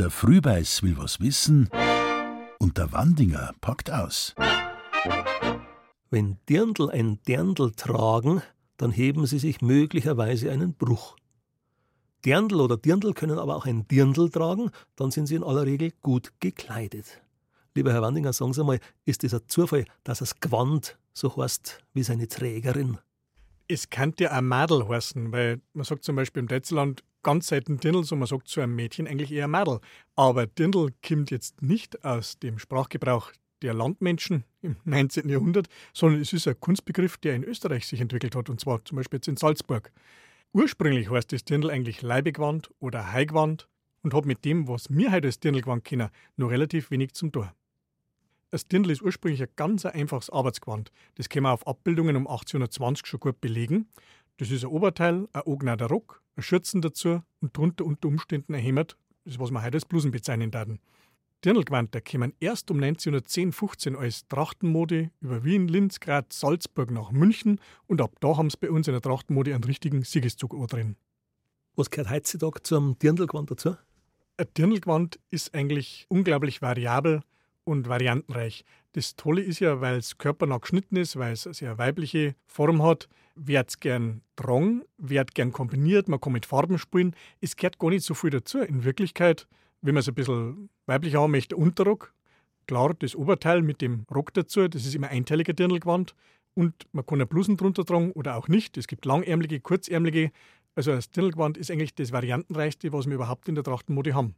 Der Frühbeiß will was wissen und der Wandinger packt aus. Wenn Dirndl ein Dirndl tragen, dann heben sie sich möglicherweise einen Bruch. Dirndl oder Dirndl können aber auch ein Dirndl tragen, dann sind sie in aller Regel gut gekleidet. Lieber Herr Wandinger, sagen Sie mal, ist es ein Zufall, dass das Gewand so heißt wie seine Trägerin? Es könnte ja auch Madel heißen, weil man sagt zum Beispiel im Deutschland ganz selten Dirndl, so man sagt zu einem Mädchen eigentlich eher Madel. Aber Dirndl kommt jetzt nicht aus dem Sprachgebrauch der Landmenschen im 19. Jahrhundert, sondern es ist ein Kunstbegriff, der in Österreich sich entwickelt hat, und zwar zum Beispiel jetzt in Salzburg. Ursprünglich heißt das Dirndl eigentlich Leibegewand oder Heigewand und hat mit dem, was wir heute als Dirndlgewand kennen, nur relativ wenig zum Tor. Das Dirndl ist ursprünglich ein ganz einfaches Arbeitsgewand. Das können wir auf Abbildungen um 1820 schon gut belegen. Das ist ein Oberteil, ein angenähter Rock, ein Schürzen dazu und drunter unter Umständen ein Hemd, das was wir heute als Blusen bezeichnen werden. Dirndlgewand kommen erst um 1910, 15 als Trachtenmode über Wien, Linz, Graz, Salzburg nach München und ab da haben sie bei uns in der Trachtenmode einen richtigen Siegeszug drin. Was gehört heutzutage zum Dirndlgewand dazu? Ein Dirndlgewand ist eigentlich unglaublich variabel und variantenreich. Das Tolle ist ja, weil es körpernah geschnitten ist, weil es eine sehr weibliche Form hat, wird es gern drang, wird gern kombiniert, man kann mit Farben spielen. Es gehört gar nicht so viel dazu. In Wirklichkeit, wenn man es ein bisschen weiblicher haben möchte, Unterrock, klar, das Oberteil mit dem Rock dazu, das ist immer einteiliger Dirndlgewand und man kann eine Blusen drunter tragen oder auch nicht. Es gibt langärmelige, kurzärmelige. Also das Dirndlgewand ist eigentlich das variantenreichste, was wir überhaupt in der Trachtenmode haben.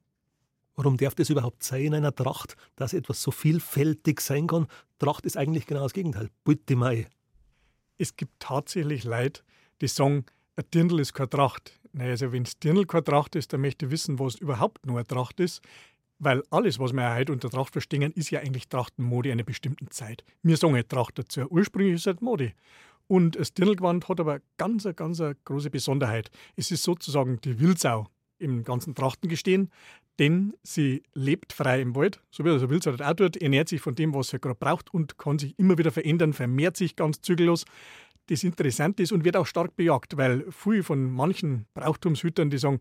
Warum darf das überhaupt sein in einer Tracht, dass etwas so vielfältig sein kann? Tracht ist eigentlich genau das Gegenteil. Bitte mal. Es gibt tatsächlich Leute, die sagen, ein Dirndl ist keine Tracht. Naja, also wenn es Dirndl keine Tracht ist, dann möchte ich wissen, was überhaupt nur eine Tracht ist. Weil alles, was wir heute unter Tracht verstehen, ist ja eigentlich Trachtenmode einer bestimmten Zeit. Wir sagen Tracht dazu. Ursprünglich ist es halt Mode. Und das Dirndlgewand hat aber ganz, ganz große Besonderheit. Es ist sozusagen die Wildsau im ganzen Trachtengestehen, denn sie lebt frei im Wald, so wie will, so auch tut, ernährt sich von dem, was sie gerade braucht und kann sich immer wieder verändern, vermehrt sich ganz zügellos. Das Interessante ist und wird auch stark bejagt, weil viele von manchen Brauchtumshütern, die sagen,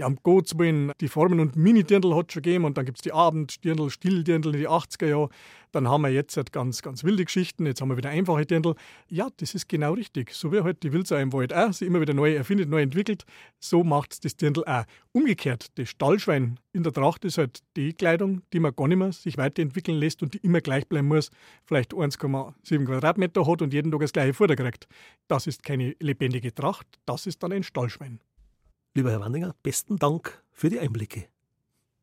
ja, Gottes Willen, die Formen und Mini-Dirndl hat schon gegeben und dann gibt es die Abenddirndl, Stilldirndl in die 80er Jahre. Dann haben wir jetzt halt ganz, ganz wilde Geschichten, jetzt haben wir wieder einfache Dirndl. Ja, das ist genau richtig. So wie halt die Wildsau im Wald auch sie immer wieder neu erfindet, neu entwickelt, so macht das Dirndl auch. Umgekehrt, das Stallschwein in der Tracht ist halt die Kleidung, die man gar nicht mehr sich weiterentwickeln lässt und die immer gleich bleiben muss, vielleicht 1,7 Quadratmeter hat und jeden Tag das gleiche Futter kriegt. Das ist keine lebendige Tracht, das ist dann ein Stallschwein. Lieber Herr Wandinger, besten Dank für die Einblicke.